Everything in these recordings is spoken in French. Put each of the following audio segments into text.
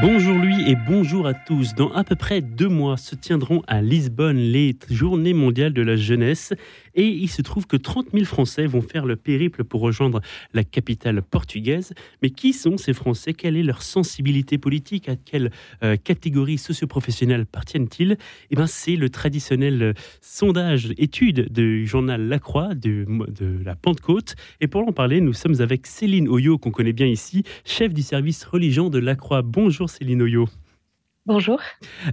Bonjour lui et bonjour à tous. Dans à peu près deux mois se tiendront à Lisbonne les Journées mondiales de la jeunesse et il se trouve que 30 000 Français vont faire le périple pour rejoindre la capitale portugaise. Mais qui sont ces Français? Quelle est leur sensibilité politique? À quelle euh, catégorie socio-professionnelle appartiennent-ils? Eh bien, c'est le traditionnel euh, sondage étude du journal La Croix de, de la Pentecôte. Et pour en parler, nous sommes avec Céline Oyo, qu'on connaît bien ici, chef du service religion de La Croix. Bonjour Céline Oyo. Bonjour.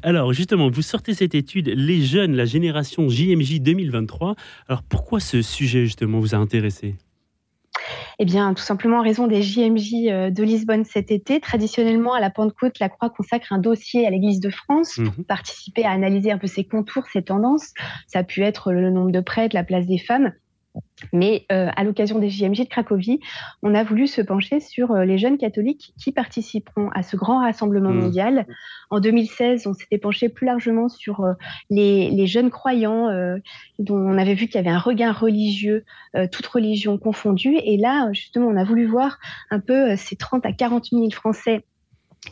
Alors justement, vous sortez cette étude Les jeunes, la génération JMJ 2023. Alors pourquoi ce sujet justement vous a intéressé? Eh bien, tout simplement en raison des JMJ euh, de Lisbonne cet été. Traditionnellement, à la Pentecôte, la Croix consacre un dossier à l'Église de France pour mhm. participer à analyser un peu ses contours, ses tendances. Ça a pu être le nombre de prêtres, la place des femmes. Mais euh, à l'occasion des JMJ de Cracovie, on a voulu se pencher sur euh, les jeunes catholiques qui participeront à ce grand rassemblement mmh. mondial. En 2016, on s'était penché plus largement sur euh, les, jeunes croyants dont on avait vu qu'il y avait un regain religieux, toutes religions confondues. Et là, justement, on a voulu voir un peu ces 30 à 40 000 Français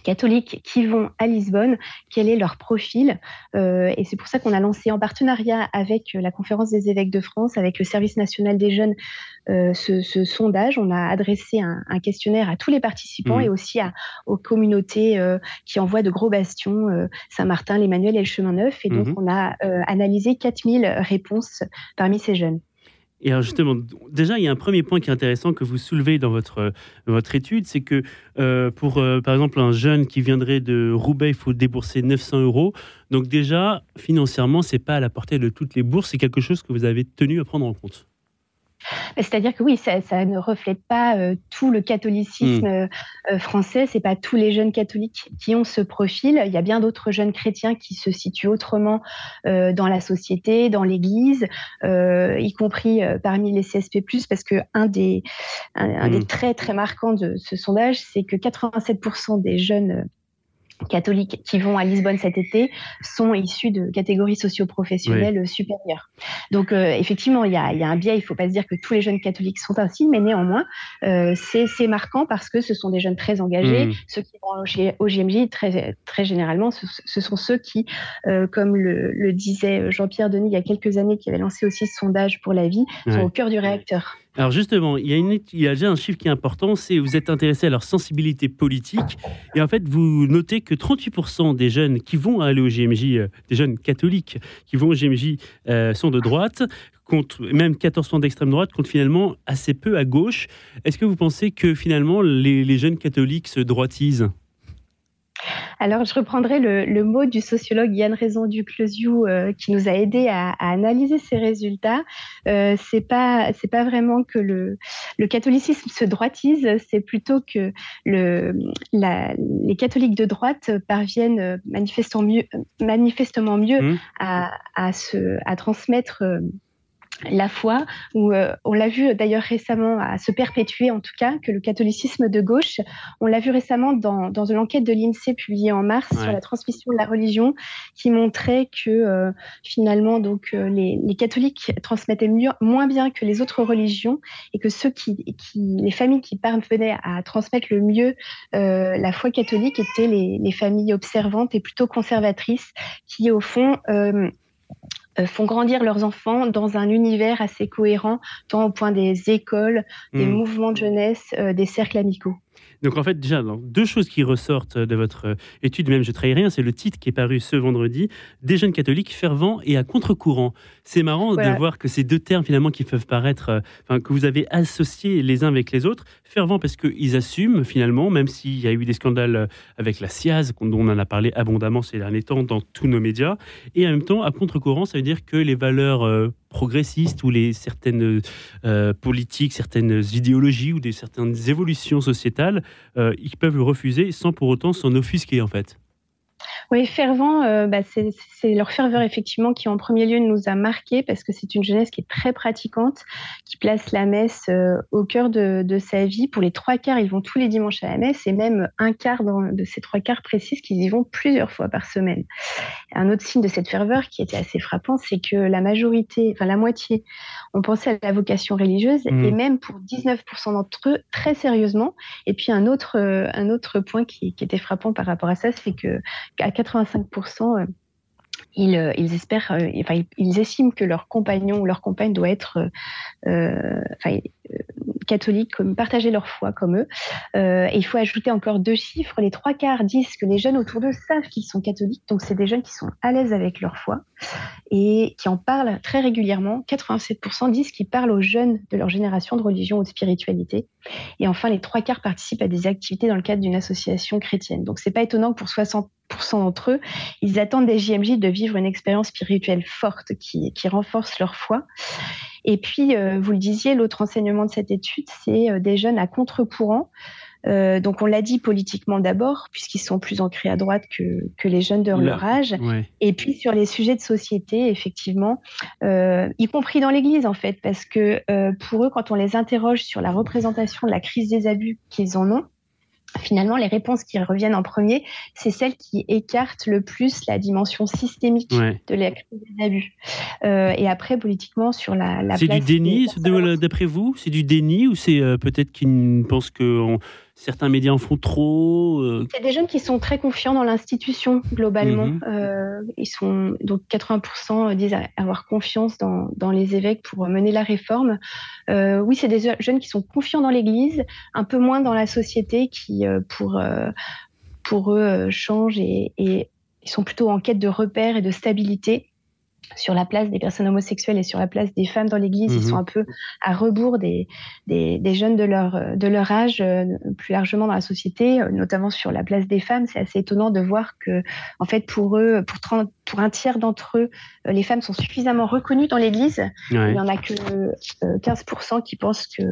catholiques qui vont à Lisbonne, quel est leur profil. Euh, et c'est pour ça qu'on a lancé en partenariat avec euh, la Conférence des évêques de France, avec le Service national des jeunes, euh, ce, sondage. On a adressé un, questionnaire à tous les participants mmh. et aussi à, aux communautés qui envoient de gros bastions, Saint-Martin, l'Emmanuel et le Chemin Neuf. Et donc, mmh. on a analysé 4000 réponses parmi ces jeunes. Et alors justement, déjà, il y a un premier point qui est intéressant que vous soulevez dans votre, votre étude, c'est que euh, pour, euh, par exemple, un jeune qui viendrait de Roubaix, il faut débourser 900 euros. Donc déjà, financièrement, c'est pas à la portée de toutes les bourses, c'est quelque chose que vous avez tenu à prendre en compte. C'est-à-dire que oui, ça, ne reflète pas euh, tout le catholicisme hmm. euh, euh, français. C'est pas tous les jeunes catholiques qui ont ce profil. Il y a bien d'autres jeunes chrétiens qui se situent autrement dans la société, dans l'Église, y compris parmi les CSP+. Parce que un des un, des hmm. traits très marquants de ce sondage, c'est que 87% des jeunes catholiques qui vont à Lisbonne cet été sont issus de catégories socio-professionnelles supérieures. Donc euh, effectivement, il y, a, un biais, il ne faut pas se dire que tous les jeunes catholiques sont ainsi, mais néanmoins, euh, c'est marquant parce que ce sont des jeunes très engagés. Mmh. Ceux qui vont au, GMJ, très, très généralement, ce, sont ceux qui, euh, comme le, disait Jean-Pierre Denis il y a quelques années, qui avait lancé aussi ce sondage pour la vie, sont au cœur du réacteur. Alors justement, il y, a déjà un chiffre qui est important, c'est vous êtes intéressé à leur sensibilité politique. Et en fait, vous notez que 38% des jeunes qui vont aller au GMJ, euh, des jeunes catholiques qui vont au GMJ, euh, sont de droite, contre, même 14% d'extrême droite, compte finalement assez peu à gauche. Est-ce que vous pensez que finalement les jeunes catholiques se droitisent? Alors, je reprendrai le, mot du sociologue Yann Raison du euh, qui nous a aidé à, analyser ces résultats. Euh, c'est pas c'est pas vraiment que le, le catholicisme se droitise, c'est plutôt que le, la, les catholiques de droite parviennent manifestement mieux, manifestement mieux mmh. à, à, se, à transmettre. Euh, la foi, où euh, on l'a vu d'ailleurs récemment à se perpétuer en tout cas, que le catholicisme de gauche, on l'a vu récemment dans, dans une enquête de l'INSEE publiée en mars sur la transmission de la religion, qui montrait que euh, finalement donc euh, les, les, catholiques transmettaient mieux, moins bien que les autres religions et que ceux qui, qui les familles qui parvenaient à transmettre le mieux la foi catholique étaient les, les, familles observantes et plutôt conservatrices qui au fond euh, font grandir leurs enfants dans un univers assez cohérent, tant au point des écoles, des mmh. mouvements de jeunesse, euh, des cercles amicaux. Donc en fait, déjà, deux choses qui ressortent de votre euh, étude, même je trahis rien, c'est le titre qui est paru ce vendredi, Des jeunes catholiques fervents et à contre-courant. C'est marrant de voir que ces deux termes finalement qui peuvent paraître, euh, enfin, que vous avez associés les uns avec les autres, fervents parce qu'ils assument finalement, même s'il y a eu des scandales euh, avec la SIAZ, dont on en a parlé abondamment ces derniers temps dans tous nos médias, et en même temps à contre-courant, ça veut dire que les valeurs progressistes ou les certaines euh, politiques, certaines idéologies ou des certaines évolutions sociétales, euh, ils peuvent le refuser sans pour autant s'en offusquer en fait. Oui, fervent, euh, bah, c'est leur ferveur effectivement qui en premier lieu nous a marqué parce que c'est une jeunesse qui est très pratiquante, qui place la messe euh, au cœur de, sa vie. Pour les trois quarts, ils vont tous les dimanches à la messe et même un quart de ces trois quarts précisent qu'ils y vont plusieurs fois par semaine. Un autre signe de cette ferveur qui était assez frappant, c'est que la majorité, enfin la moitié, ont pensé à la vocation religieuse mmh. et même pour 19% d'entre eux très sérieusement. Et puis un autre, euh, un autre point qui, qui était frappant par rapport à ça, c'est que à 85%, euh, ils, euh, ils, espèrent, euh, enfin, ils, estiment que leur compagnon ou leur compagne doit être catholique, comme partager leur foi comme eux. et il faut ajouter encore deux chiffres. Les trois quarts disent que les jeunes autour d'eux savent qu'ils sont catholiques, donc c'est des jeunes qui sont à l'aise avec leur foi et qui en parlent très régulièrement. 87% disent qu'ils parlent aux jeunes de leur génération de religion ou de spiritualité. Et enfin, les trois quarts participent à des activités dans le cadre d'une association chrétienne. Donc c'est pas étonnant que pour 60% d'entre eux, ils attendent des JMJ de vivre une expérience spirituelle forte qui renforce leur foi. Et puis, euh, vous le disiez, l'autre enseignement de cette étude, c'est euh, des jeunes à contre-courant. Euh, donc on l'a dit politiquement d'abord, puisqu'ils sont plus ancrés à droite que, que les jeunes de leur âge. Et puis sur les sujets de société, effectivement, y compris dans l'Église en fait, parce que pour eux, quand on les interroge sur la représentation de la crise des abus qu'ils en ont, finalement, les réponses qui reviennent en premier, c'est celles qui écartent le plus la dimension systémique de la crise des abus. Euh, et après, politiquement, sur la, la C'est du déni, d'après vous? C'est du déni ou c'est euh, peut-être qu'ils pensent que certains médias en font trop euh. C'est des jeunes qui sont très confiants dans l'institution globalement. Mhm. Euh, ils sont donc 80% disent avoir confiance dans, dans, les évêques pour mener la réforme. Euh, oui, c'est des jeunes qui sont confiants dans l'Église, un peu moins dans la société qui pour pour eux change et, et ils sont plutôt en quête de repères et de stabilité sur la place des personnes homosexuelles et sur la place des femmes dans l'Église. Ils mhm. sont un peu à rebours des, des, des, jeunes de leur, de leur âge, euh, plus largement dans la société, euh, notamment sur la place des femmes. C'est assez étonnant de voir que, en fait, pour eux, pour, 30, pour un tiers d'entre eux, euh, les femmes sont suffisamment reconnues dans l'Église. Il n'y en a que 15% qui pensent que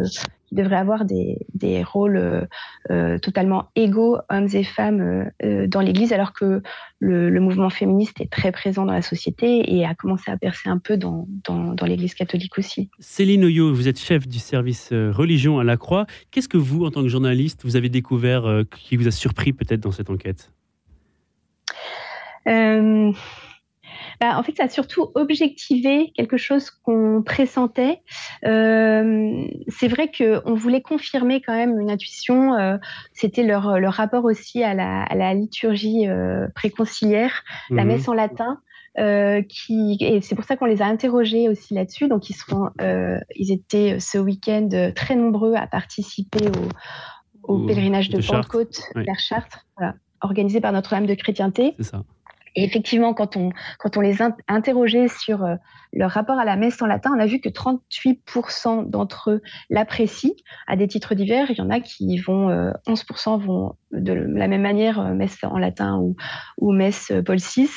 devraient avoir des, des rôles euh, euh, totalement égaux, hommes et femmes, euh, dans l'Église, alors que le, le, mouvement féministe est très présent dans la société et a commencé à percer un peu dans, dans, dans l'Église catholique aussi. Céline Oyo, vous êtes chef du service religion à la Croix. Qu'est-ce que vous, en tant que journaliste, vous avez découvert qui vous a surpris peut-être dans cette enquête? Bah, en fait, ça a surtout objectivé quelque chose qu'on pressentait. Euh, c'est vrai qu'on voulait confirmer quand même une intuition. Euh, C'était leur, leur rapport aussi à la, à la liturgie euh, préconciliaire, la mhm. messe en latin. Euh, qui et c'est pour ça qu'on les a interrogés aussi là-dessus. Donc ils seront, euh, ils étaient ce week-end très nombreux à participer au, au pèlerinage de, de Pentecôte vers Chartres, voilà, organisé par Notre-Dame de Chrétienté. C'est ça. Et effectivement, quand on, quand on les interrogeait sur euh, leur rapport à la messe en latin, on a vu que 38% d'entre eux l'apprécient à des titres divers. Il y en a qui vont, 11% euh, vont de la même manière, euh, messe en latin ou, ou messe Paul VI.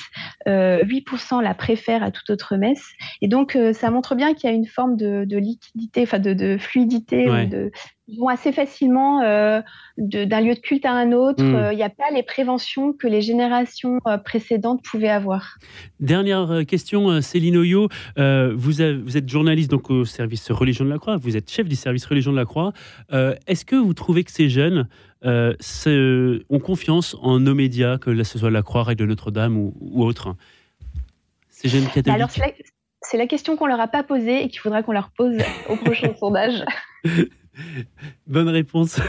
8% la préfèrent à toute autre messe. Et donc, ça montre bien qu'il y a une forme de, liquidité, enfin de, de fluidité, de, ils vont assez facilement euh, d'un lieu de culte à un autre. Hmm. Euh, il n'y a pas les préventions que les générations euh, précédentes pouvaient avoir. Dernière question, Céline Oyo. Vous, vous, êtes journaliste donc au service Religion de la Croix. Vous êtes chef du service Religion de la Croix. Est-ce que vous trouvez que ces jeunes ont confiance en nos médias, que ce soit la Croix, Règle de Notre-Dame ou, ou autre Ces jeunes catholiques Alors, c'est la, la, question qu'on leur a pas posée et qu'il faudra qu'on leur pose au prochain sondage. Bonne réponse.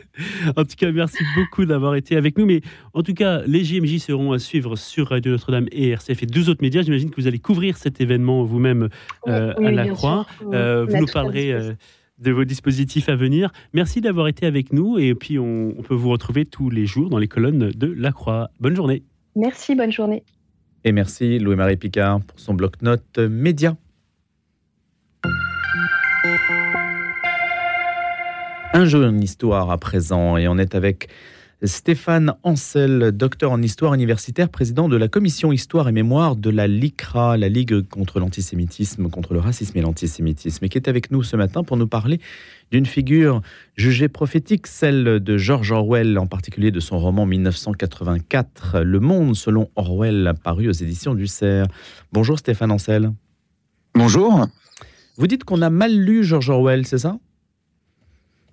en tout cas, merci beaucoup d'avoir été avec nous. Mais en tout cas, les JMJ seront à suivre sur Radio Notre-Dame et RCF et deux autres médias. J'imagine que vous allez couvrir cet événement vous-même euh, à la Croix. Euh, vous nous parlerez euh, de vos dispositifs à venir. Merci d'avoir été avec nous. Et puis, on, on peut vous retrouver tous les jours dans les colonnes de la Croix. Bonne journée. Merci, bonne journée. Et merci Louis-Marie Picard pour son bloc-notes média. Un jeu, une histoire à présent, et on est avec Stéphane Ancel, docteur en histoire universitaire, président de la commission histoire et mémoire de la LICRA, la Ligue contre l'antisémitisme, contre le racisme et l'antisémitisme, et qui est avec nous ce matin pour nous parler d'une figure jugée prophétique, celle de George Orwell, en particulier de son roman 1984, Le Monde selon Orwell, paru aux éditions du Cerf. Bonjour Stéphane Ancel. Bonjour. Vous dites qu'on a mal lu George Orwell, c'est ça?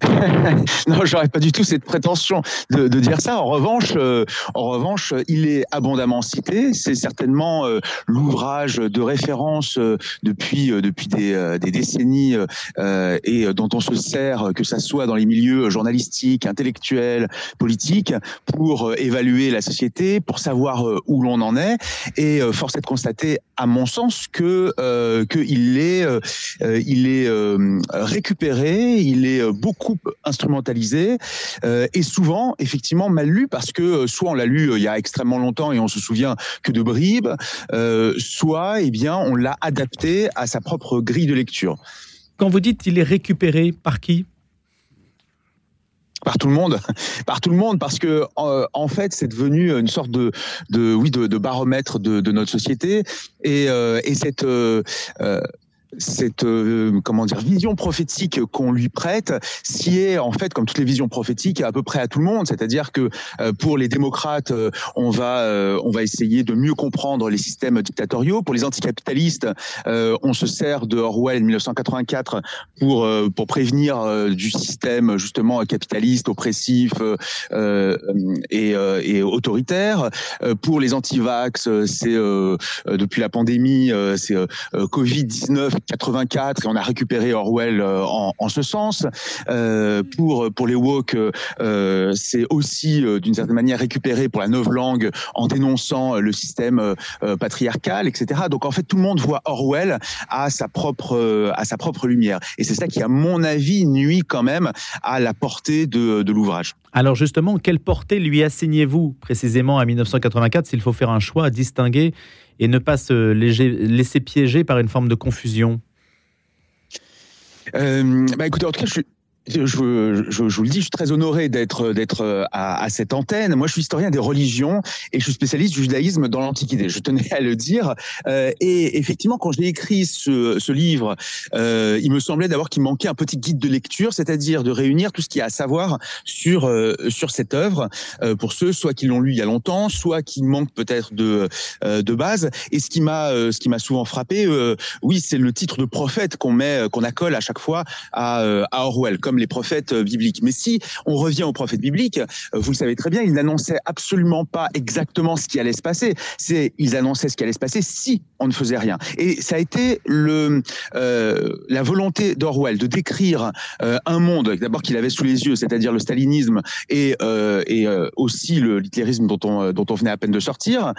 non, j'aurais pas du tout cette prétention de, dire ça. En revanche, euh, en revanche, il est abondamment cité. C'est certainement euh, l'ouvrage de référence euh, depuis depuis des, des décennies et dont on se sert, que ça soit dans les milieux journalistiques, intellectuels, politiques, pour évaluer la société, pour savoir où l'on en est. Et force est de constater, à mon sens, que qu'il est il est récupéré, il est beaucoup instrumentalisé euh, et souvent effectivement mal lu parce que euh, soit on l'a lu euh, il y a extrêmement longtemps et on se souvient que de bribes, soit eh bien on l'a adapté à sa propre grille de lecture. Quand vous dites il est récupéré par qui? Par tout le monde, par tout le monde, parce que en fait, c'est devenu une sorte de, de oui, de, baromètre de, notre société, et, et cette cette euh, comment dire vision prophétique qu'on lui prête si est en fait comme toutes les visions prophétiques à peu près à tout le monde. C'est-à-dire que euh, pour les démocrates euh, on va on va essayer de mieux comprendre les systèmes dictatoriaux. Pour les anticapitalistes on se sert de Orwell 1984 pour pour prévenir du système justement capitaliste oppressif et, et autoritaire. Pour les antivax c'est depuis la pandémie c'est Covid 19 84 et on a récupéré Orwell euh, en, en ce sens. Euh, pour pour les woke, euh, c'est aussi euh, d'une certaine manière récupéré pour la nouvelle langue en dénonçant le système patriarcal, etc. Donc en fait, tout le monde voit Orwell à sa propre à sa propre lumière. Et c'est ça qui, à mon avis, nuit quand même à la portée de, de l'ouvrage. Alors justement, quelle portée lui assignez-vous précisément à 1984 s'il faut faire un choix à distinguer et ne pas se laisser piéger par une forme de confusion? Euh, bah écoutez, en tout cas, je suis, je, je, je, vous le dis, je suis très honoré d'être d'être euh, à, à, cette antenne. Moi, je suis historien des religions et je suis spécialiste du judaïsme dans l'Antiquité. Je tenais à le dire. Euh, et effectivement, quand j'ai écrit ce, ce livre, euh, il me semblait d'abord qu'il manquait un petit guide de lecture, c'est-à-dire de réunir tout ce qu'il y a à savoir sur euh, sur cette œuvre euh, pour ceux soit qui l'ont lu il y a longtemps, soit qui manquent peut-être de de base. Et ce qui m'a ce qui m'a souvent frappé, oui, c'est le titre de prophète qu'on met qu'on accole à chaque fois à, à Orwell les prophètes euh, bibliques. Mais si on revient aux prophètes bibliques, euh, vous le savez très bien, ils n'annonçaient absolument pas exactement ce qui allait se passer. Ils annonçaient ce qui allait se passer si on ne faisait rien. Et ça a été euh, la volonté d'Orwell de décrire un monde d'abord qu'il avait sous les yeux, c'est-à-dire le stalinisme et aussi le l'hitlérisme dont on dont on venait à peine de sortir,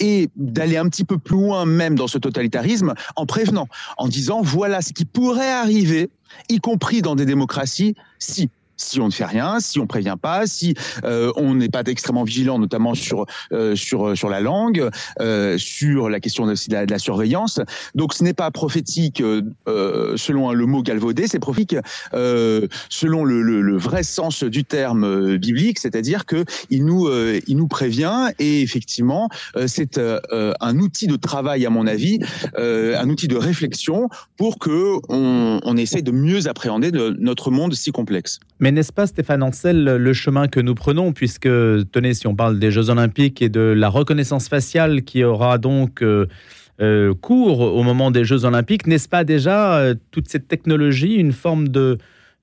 et d'aller un petit peu plus loin même dans ce totalitarisme en prévenant, en disant voilà ce qui pourrait arriver y compris dans des démocraties, si si on ne fait rien, si on prévient pas, si euh, on n'est pas extrêmement vigilant, notamment sur euh, sur sur la langue, euh, sur la question de, de, la, surveillance. Donc ce n'est pas prophétique selon le mot galvaudé, c'est prophétique selon le, le, le, vrai sens du terme biblique, c'est-à-dire que il nous il nous prévient et effectivement c'est un outil de travail à mon avis, un outil de réflexion pour que on, on essaye de mieux appréhender de notre monde si complexe. N'est-ce pas, Stéphane Ancel, le chemin que nous prenons, puisque, tenez, si on parle des Jeux Olympiques et de la reconnaissance faciale qui aura donc euh, euh, cours au moment des Jeux Olympiques, n'est-ce pas déjà euh, toute cette technologie une forme de,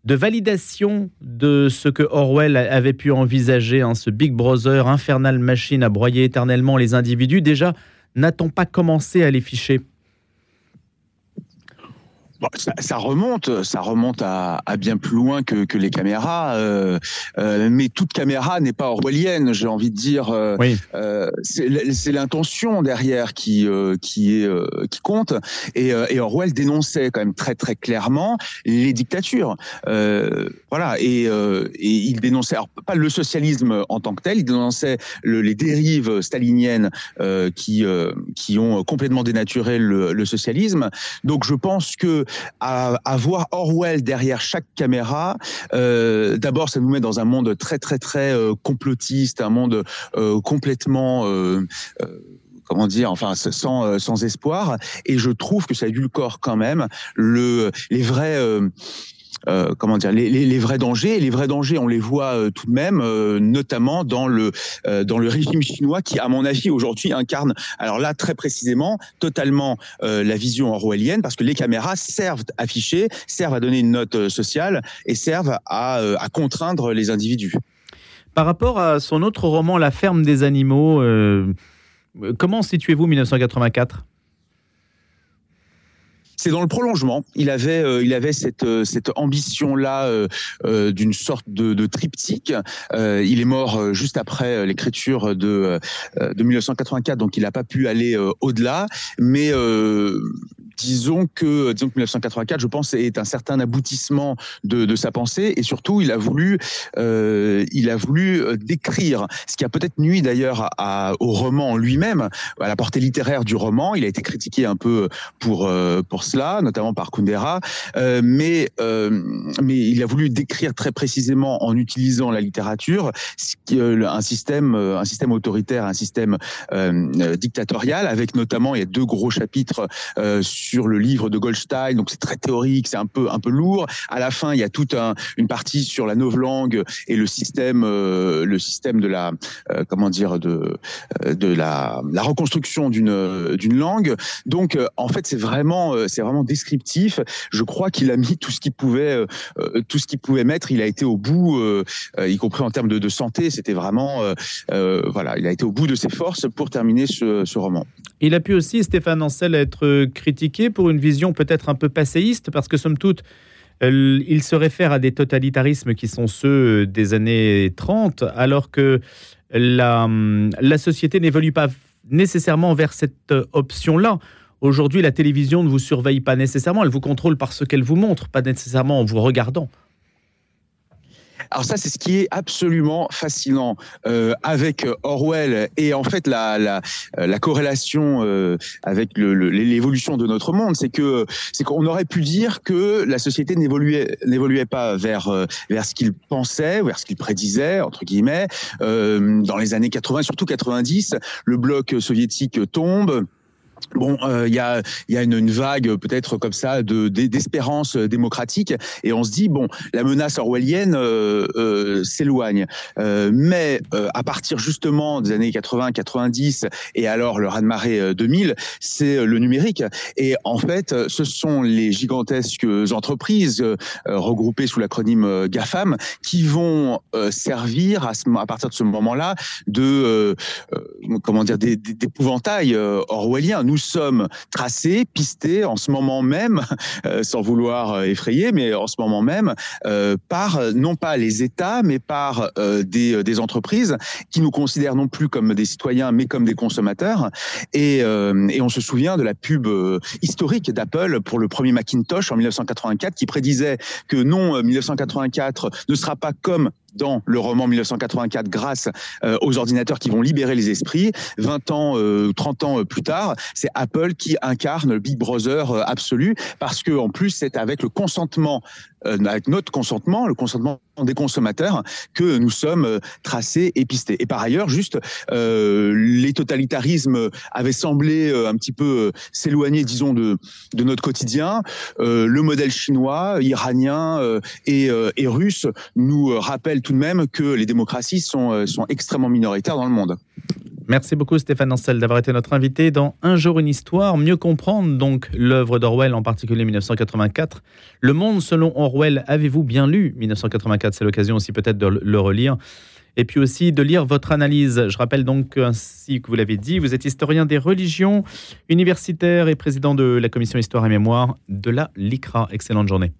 de validation de ce que Orwell avait pu envisager, hein, ce Big Brother, infernal machine à broyer éternellement les individus? Déjà, n'a-t-on pas commencé à les ficher? Ça, remonte, ça remonte à, bien plus loin que, que les caméras, euh, euh, mais toute caméra n'est pas orwellienne. J'ai envie de dire, euh, c'est l'intention derrière qui qui est qui compte. Et, et, Orwell dénonçait quand même très très clairement les dictatures. voilà, et, et il dénonçait alors, pas le socialisme en tant que tel, il dénonçait le, les dérives staliniennes qui qui ont complètement dénaturé le, le socialisme. Donc je pense que à, voir Orwell derrière chaque caméra, euh, d'abord, ça nous met dans un monde très très très complotiste, un monde complètement comment dire, enfin sans espoir. Et je trouve que ça corps quand même le les vrais euh, comment dire les, vrais dangers. les vrais dangers, on les voit euh, tout de même, euh, notamment dans le dans le régime chinois qui, à mon avis, aujourd'hui incarne, alors là très précisément, totalement la vision orwellienne, parce que les caméras servent à afficher, servent à donner une note sociale et servent à, à contraindre les individus. Par rapport à son autre roman, La ferme des animaux, comment situez-vous 1984 c'est dans le prolongement. Il avait, euh, il avait cette, euh, cette ambition-là euh, d'une sorte de, de triptyque. il est mort juste après l'écriture de, de 1984, donc il n'a pas pu aller au-delà. Mais disons que, disons que 1984, je pense, est un certain aboutissement de, de sa pensée et surtout, il a voulu, euh, il a voulu euh, décrire ce qui a peut-être nuit d'ailleurs au roman lui-même, à la portée littéraire du roman. Il a été critiqué un peu pour euh, pour cela, notamment par Kundera, euh, mais euh, mais il a voulu décrire très précisément en utilisant la littérature un système un système autoritaire, un système dictatorial, avec notamment il y a deux gros chapitres sur sur le livre de Goldstein, donc c'est très théorique, c'est un peu un peu lourd. À la fin, il y a toute un, une partie sur la novlangue et le système euh, le système de la euh, comment dire de euh, de la, la reconstruction d'une d'une langue. Donc en fait, c'est vraiment c'est vraiment descriptif. Je crois qu'il a mis tout ce qu'il pouvait tout ce qu'il pouvait mettre. Il a été au bout, y compris en termes de, de santé. C'était vraiment voilà, il a été au bout de ses forces pour terminer ce, ce roman. Il a pu aussi, Stéphane Ancel, être critiqué pour une vision peut-être un peu passéiste, parce que somme toute, il se réfère à des totalitarismes qui sont ceux des années 30, alors que la, la société n'évolue pas nécessairement vers cette option-là. Aujourd'hui, la télévision ne vous surveille pas nécessairement, elle vous contrôle par ce qu'elle vous montre, pas nécessairement en vous regardant. Alors ça, c'est ce qui est absolument fascinant euh, avec euh, Orwell et en fait la, la, euh, la corrélation euh, avec l'évolution de notre monde, c'est que c'est qu'on aurait pu dire que la société n'évoluait n'évoluait pas vers vers ce qu'il pensait, vers ce qu'il prédisait entre guillemets. dans les années 80, surtout 90, le bloc soviétique tombe. Bon, euh, il y, a, y a une, vague peut-être comme ça de d'espérance démocratique. Et on se dit bon, la menace orwellienne euh, euh, s'éloigne, mais à partir justement des années 80-90 et alors le raz-de-marée 2000, c'est le numérique. Et en fait, ce sont les gigantesques entreprises regroupées sous l'acronyme GAFAM qui vont servir à, ce, à partir de ce moment-là de comment dire d'épouvantail orwellien nous sommes tracés, pistés en ce moment même, euh, sans vouloir euh, effrayer, mais en ce moment même, euh, par non pas les États, mais par des, entreprises qui nous considèrent non plus comme des citoyens, mais comme des consommateurs. Et on se souvient de la pub historique d'Apple pour le premier Macintosh en 1984 qui prédisait que non, 1984 ne sera pas comme dans le roman 1984 grâce euh, aux ordinateurs qui vont libérer les esprits. 20 ans, 30 euh, ans plus tard, c'est Apple qui incarne le Big Brother euh, absolu parce que en plus c'est avec le consentement avec notre consentement, le consentement des consommateurs, que nous sommes tracés et pistés. Et par ailleurs, juste, euh, les totalitarismes avaient semblé un petit peu s'éloigner, disons, de, de notre quotidien. Euh, le modèle chinois, iranien et, et russe nous rappellent tout de même que les démocraties sont, euh, sont extrêmement minoritaires dans le monde. Merci beaucoup Stéphane Ancel d'avoir été notre invité dans Un jour une histoire. Mieux comprendre donc l'œuvre d'Orwell, en particulier 1984. Le monde selon Orwell, avez-vous bien lu 1984 C'est l'occasion aussi peut-être de le relire. Et puis aussi de lire votre analyse. Je rappelle donc, ainsi que vous l'avez dit, vous êtes historien des religions, universitaire et président de la commission Histoire et Mémoire de la LICRA. Excellente journée.